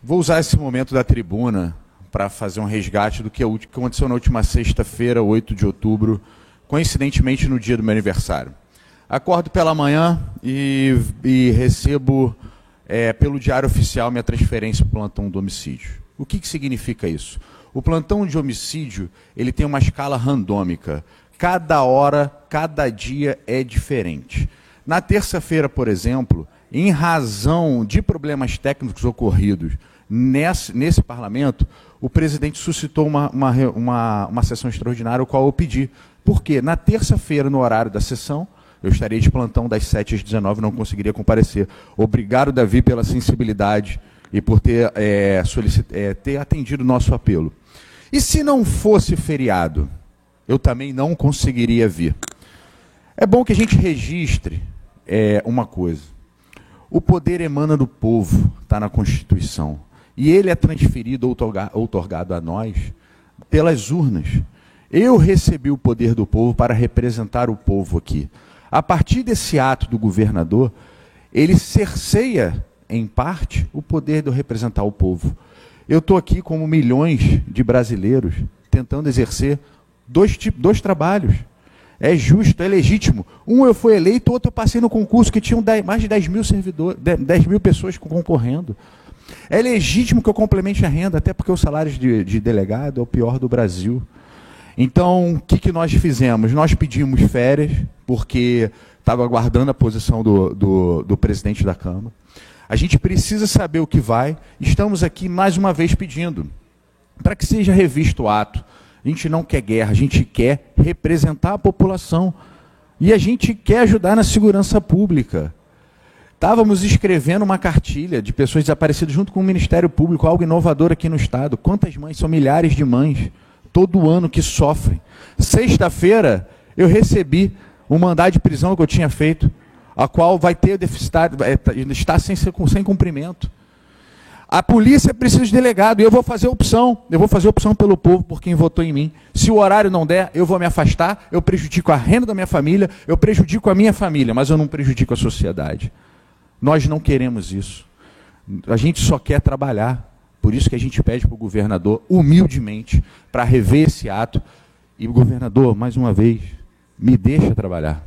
Vou usar esse momento da tribuna para fazer um resgate do que aconteceu na última sexta-feira, 8 de outubro, coincidentemente no dia do meu aniversário. Acordo pela manhã e, e recebo é, pelo Diário Oficial minha transferência para o plantão do homicídio. O que, que significa isso? O plantão de homicídio ele tem uma escala randômica. Cada hora, cada dia é diferente. Na terça-feira, por exemplo, em razão de problemas técnicos ocorridos nesse, nesse parlamento, o presidente suscitou uma, uma, uma, uma sessão extraordinária, o qual eu pedi. Por quê? Na terça-feira, no horário da sessão, eu estaria de plantão das 7 às 19 não conseguiria comparecer. Obrigado, Davi, pela sensibilidade e por ter, é, é, ter atendido o nosso apelo. E se não fosse feriado, eu também não conseguiria vir. É bom que a gente registre é, uma coisa. O poder emana do povo, está na Constituição. E ele é transferido ou outorgado a nós pelas urnas. Eu recebi o poder do povo para representar o povo aqui. A partir desse ato do governador, ele cerceia, em parte, o poder de eu representar o povo. Eu estou aqui como milhões de brasileiros tentando exercer dois, dois trabalhos. É justo, é legítimo. Um eu fui eleito, outro eu passei no concurso que tinham mais de 10 mil servidores, 10 mil pessoas concorrendo. É legítimo que eu complemente a renda, até porque o salário de, de delegado é o pior do Brasil. Então, o que, que nós fizemos? Nós pedimos férias, porque estava aguardando a posição do, do, do presidente da Câmara. A gente precisa saber o que vai. Estamos aqui mais uma vez pedindo para que seja revisto o ato. A gente não quer guerra, a gente quer representar a população. E a gente quer ajudar na segurança pública. Estávamos escrevendo uma cartilha de pessoas desaparecidas junto com o Ministério Público, algo inovador aqui no Estado. Quantas mães? São milhares de mães todo ano que sofrem. Sexta-feira eu recebi um mandado de prisão que eu tinha feito, a qual vai ter deficitário, é, está sem, sem cumprimento. A polícia precisa de delegado, e eu vou fazer opção, eu vou fazer opção pelo povo, por quem votou em mim. Se o horário não der, eu vou me afastar, eu prejudico a renda da minha família, eu prejudico a minha família, mas eu não prejudico a sociedade. Nós não queremos isso. A gente só quer trabalhar. Por isso que a gente pede para o governador, humildemente, para rever esse ato. E o governador, mais uma vez, me deixa trabalhar.